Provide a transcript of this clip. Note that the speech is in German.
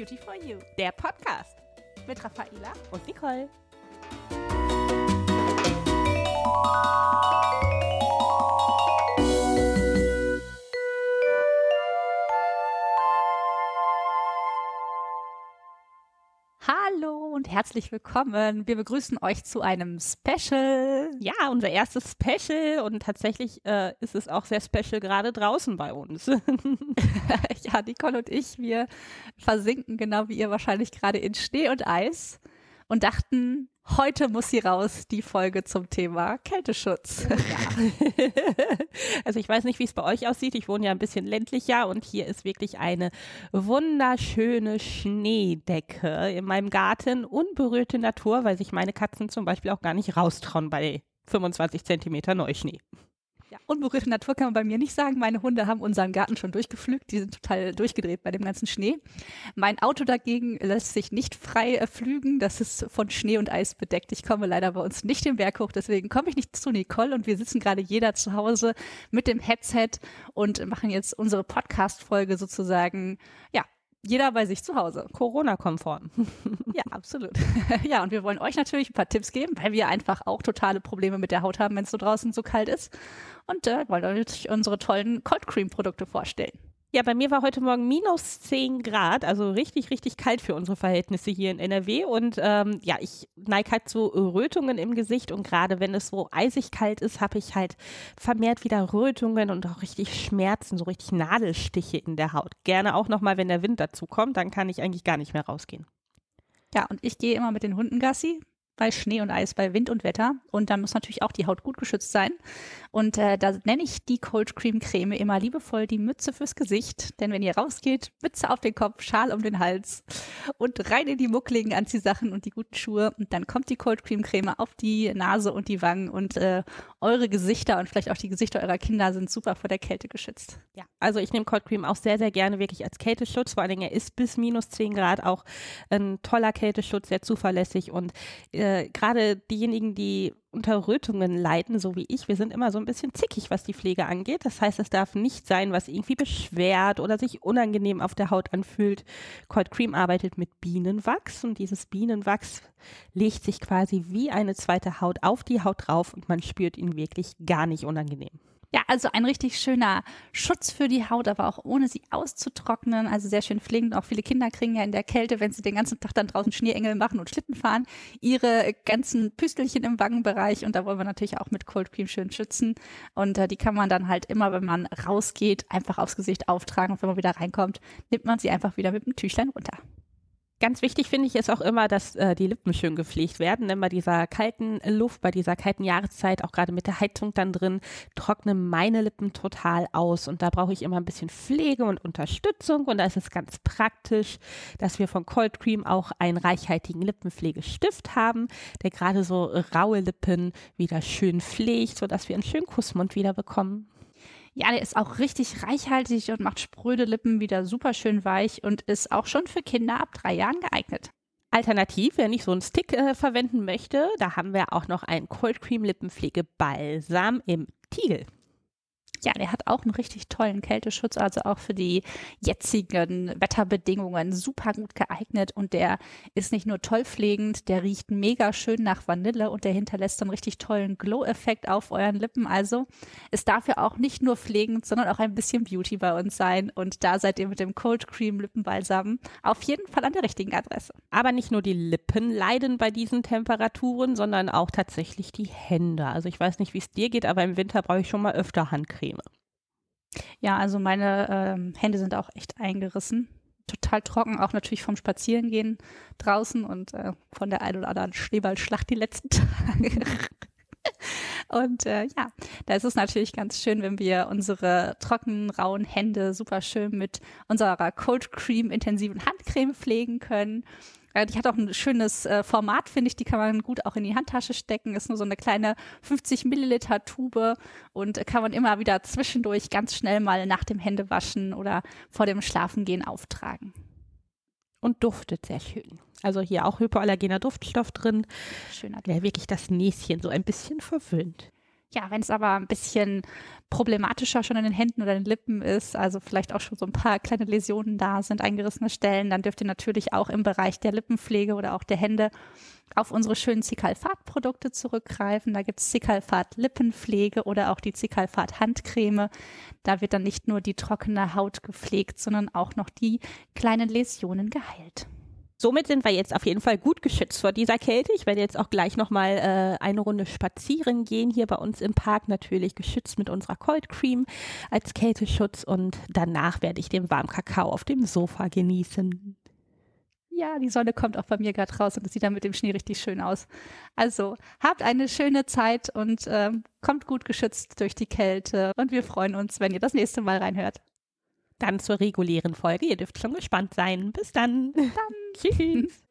Beauty for You, der Podcast mit Raffaela und Nicole. Hallo und herzlich willkommen. Wir begrüßen euch zu einem Special. Ja, unser erstes Special und tatsächlich äh, ist es auch sehr special gerade draußen bei uns. ja, Nicole und ich, wir versinken genau wie ihr wahrscheinlich gerade in Schnee und Eis und dachten, Heute muss sie raus, die Folge zum Thema Kälteschutz. Ja. also ich weiß nicht, wie es bei euch aussieht. Ich wohne ja ein bisschen ländlicher und hier ist wirklich eine wunderschöne Schneedecke in meinem Garten. Unberührte Natur, weil sich meine Katzen zum Beispiel auch gar nicht raustrauen bei 25 Zentimeter Neuschnee. Ja, unberührte Natur kann man bei mir nicht sagen. Meine Hunde haben unseren Garten schon durchgepflügt. Die sind total durchgedreht bei dem ganzen Schnee. Mein Auto dagegen lässt sich nicht frei äh, flügen. Das ist von Schnee und Eis bedeckt. Ich komme leider bei uns nicht den Berg hoch. Deswegen komme ich nicht zu Nicole und wir sitzen gerade jeder zu Hause mit dem Headset und machen jetzt unsere Podcast-Folge sozusagen, ja, jeder bei sich zu Hause. Corona-konform. ja, absolut. ja, und wir wollen euch natürlich ein paar Tipps geben, weil wir einfach auch totale Probleme mit der Haut haben, wenn es so draußen so kalt ist. Und äh, wollen euch unsere tollen Cold Cream Produkte vorstellen. Ja, bei mir war heute Morgen minus 10 Grad, also richtig, richtig kalt für unsere Verhältnisse hier in NRW. Und ähm, ja, ich neige halt zu Rötungen im Gesicht und gerade wenn es so eisig kalt ist, habe ich halt vermehrt wieder Rötungen und auch richtig Schmerzen, so richtig Nadelstiche in der Haut. Gerne auch nochmal, wenn der Wind dazu kommt, dann kann ich eigentlich gar nicht mehr rausgehen. Ja, und ich gehe immer mit den Hunden Gassi bei Schnee und Eis, bei Wind und Wetter. Und dann muss natürlich auch die Haut gut geschützt sein. Und äh, da nenne ich die Cold Cream Creme immer liebevoll die Mütze fürs Gesicht. Denn wenn ihr rausgeht, Mütze auf den Kopf, Schal um den Hals und rein in die muckligen Anziehsachen und die guten Schuhe. Und dann kommt die Cold Cream Creme auf die Nase und die Wangen und äh, eure Gesichter und vielleicht auch die Gesichter eurer Kinder sind super vor der Kälte geschützt. Ja, also ich nehme Cold Cream auch sehr, sehr gerne wirklich als Kälteschutz. Vor allen Dingen, er ist bis minus 10 Grad auch ein toller Kälteschutz, sehr zuverlässig und äh, gerade diejenigen, die unter Rötungen leiden, so wie ich, wir sind immer so ein bisschen zickig, was die Pflege angeht. Das heißt, es darf nicht sein, was irgendwie beschwert oder sich unangenehm auf der Haut anfühlt. Cold Cream arbeitet mit Bienenwachs und dieses Bienenwachs legt sich quasi wie eine zweite Haut auf die Haut drauf und man spürt ihn wirklich gar nicht unangenehm. Ja, also ein richtig schöner Schutz für die Haut, aber auch ohne sie auszutrocknen. Also sehr schön pflegend. Auch viele Kinder kriegen ja in der Kälte, wenn sie den ganzen Tag dann draußen Schneeengel machen und Schlitten fahren, ihre ganzen Püstelchen im Wangenbereich. Und da wollen wir natürlich auch mit Cold Cream schön schützen. Und äh, die kann man dann halt immer, wenn man rausgeht, einfach aufs Gesicht auftragen. Und wenn man wieder reinkommt, nimmt man sie einfach wieder mit dem Tüchlein runter. Ganz wichtig finde ich ist auch immer, dass äh, die Lippen schön gepflegt werden, denn bei dieser kalten Luft, bei dieser kalten Jahreszeit, auch gerade mit der Heizung dann drin, trocknen meine Lippen total aus und da brauche ich immer ein bisschen Pflege und Unterstützung und da ist es ganz praktisch, dass wir von Cold Cream auch einen reichhaltigen Lippenpflegestift haben, der gerade so raue Lippen wieder schön pflegt, sodass wir einen schönen Kussmund wieder bekommen. Ja, der ist auch richtig reichhaltig und macht spröde Lippen wieder super schön weich und ist auch schon für Kinder ab drei Jahren geeignet. Alternativ, wer nicht so einen Stick äh, verwenden möchte, da haben wir auch noch einen Cold Cream Lippenpflege Balsam im Tiegel ja, der hat auch einen richtig tollen Kälteschutz, also auch für die jetzigen Wetterbedingungen super gut geeignet und der ist nicht nur toll pflegend, der riecht mega schön nach Vanille und der hinterlässt einen richtig tollen Glow-Effekt auf euren Lippen. Also es darf ja auch nicht nur pflegend, sondern auch ein bisschen Beauty bei uns sein und da seid ihr mit dem Cold Cream Lippenbalsam auf jeden Fall an der richtigen Adresse. Aber nicht nur die Lippen leiden bei diesen Temperaturen, sondern auch tatsächlich die Hände. Also ich weiß nicht, wie es dir geht, aber im Winter brauche ich schon mal öfter Handcreme. Creme. Ja, also meine ähm, Hände sind auch echt eingerissen. Total trocken, auch natürlich vom Spazierengehen draußen und äh, von der ein oder anderen Schneeballschlacht die letzten Tage. Und äh, ja, da ist es natürlich ganz schön, wenn wir unsere trockenen, rauen Hände super schön mit unserer Cold Cream intensiven Handcreme pflegen können. Äh, die hat auch ein schönes äh, Format, finde ich. Die kann man gut auch in die Handtasche stecken. Ist nur so eine kleine 50 Milliliter Tube und kann man immer wieder zwischendurch ganz schnell mal nach dem Händewaschen oder vor dem Schlafengehen auftragen. Und duftet sehr schön. Also hier auch hypoallergener Duftstoff drin, Schöner der wirklich das Näschen so ein bisschen verwöhnt. Ja, wenn es aber ein bisschen problematischer schon in den Händen oder den Lippen ist, also vielleicht auch schon so ein paar kleine Läsionen da sind, eingerissene Stellen, dann dürft ihr natürlich auch im Bereich der Lippenpflege oder auch der Hände auf unsere schönen Zicalfat-Produkte zurückgreifen. Da gibt es Zicalfat Lippenpflege oder auch die Zicalfat Handcreme. Da wird dann nicht nur die trockene Haut gepflegt, sondern auch noch die kleinen Läsionen geheilt. Somit sind wir jetzt auf jeden Fall gut geschützt vor dieser Kälte. Ich werde jetzt auch gleich nochmal äh, eine Runde spazieren gehen, hier bei uns im Park natürlich geschützt mit unserer Cold Cream als Kälteschutz und danach werde ich den warmen Kakao auf dem Sofa genießen. Ja, die Sonne kommt auch bei mir gerade raus und es sieht dann mit dem Schnee richtig schön aus. Also habt eine schöne Zeit und äh, kommt gut geschützt durch die Kälte und wir freuen uns, wenn ihr das nächste Mal reinhört dann zur regulären Folge. Ihr dürft schon gespannt sein. Bis dann. Dann. Tschüss.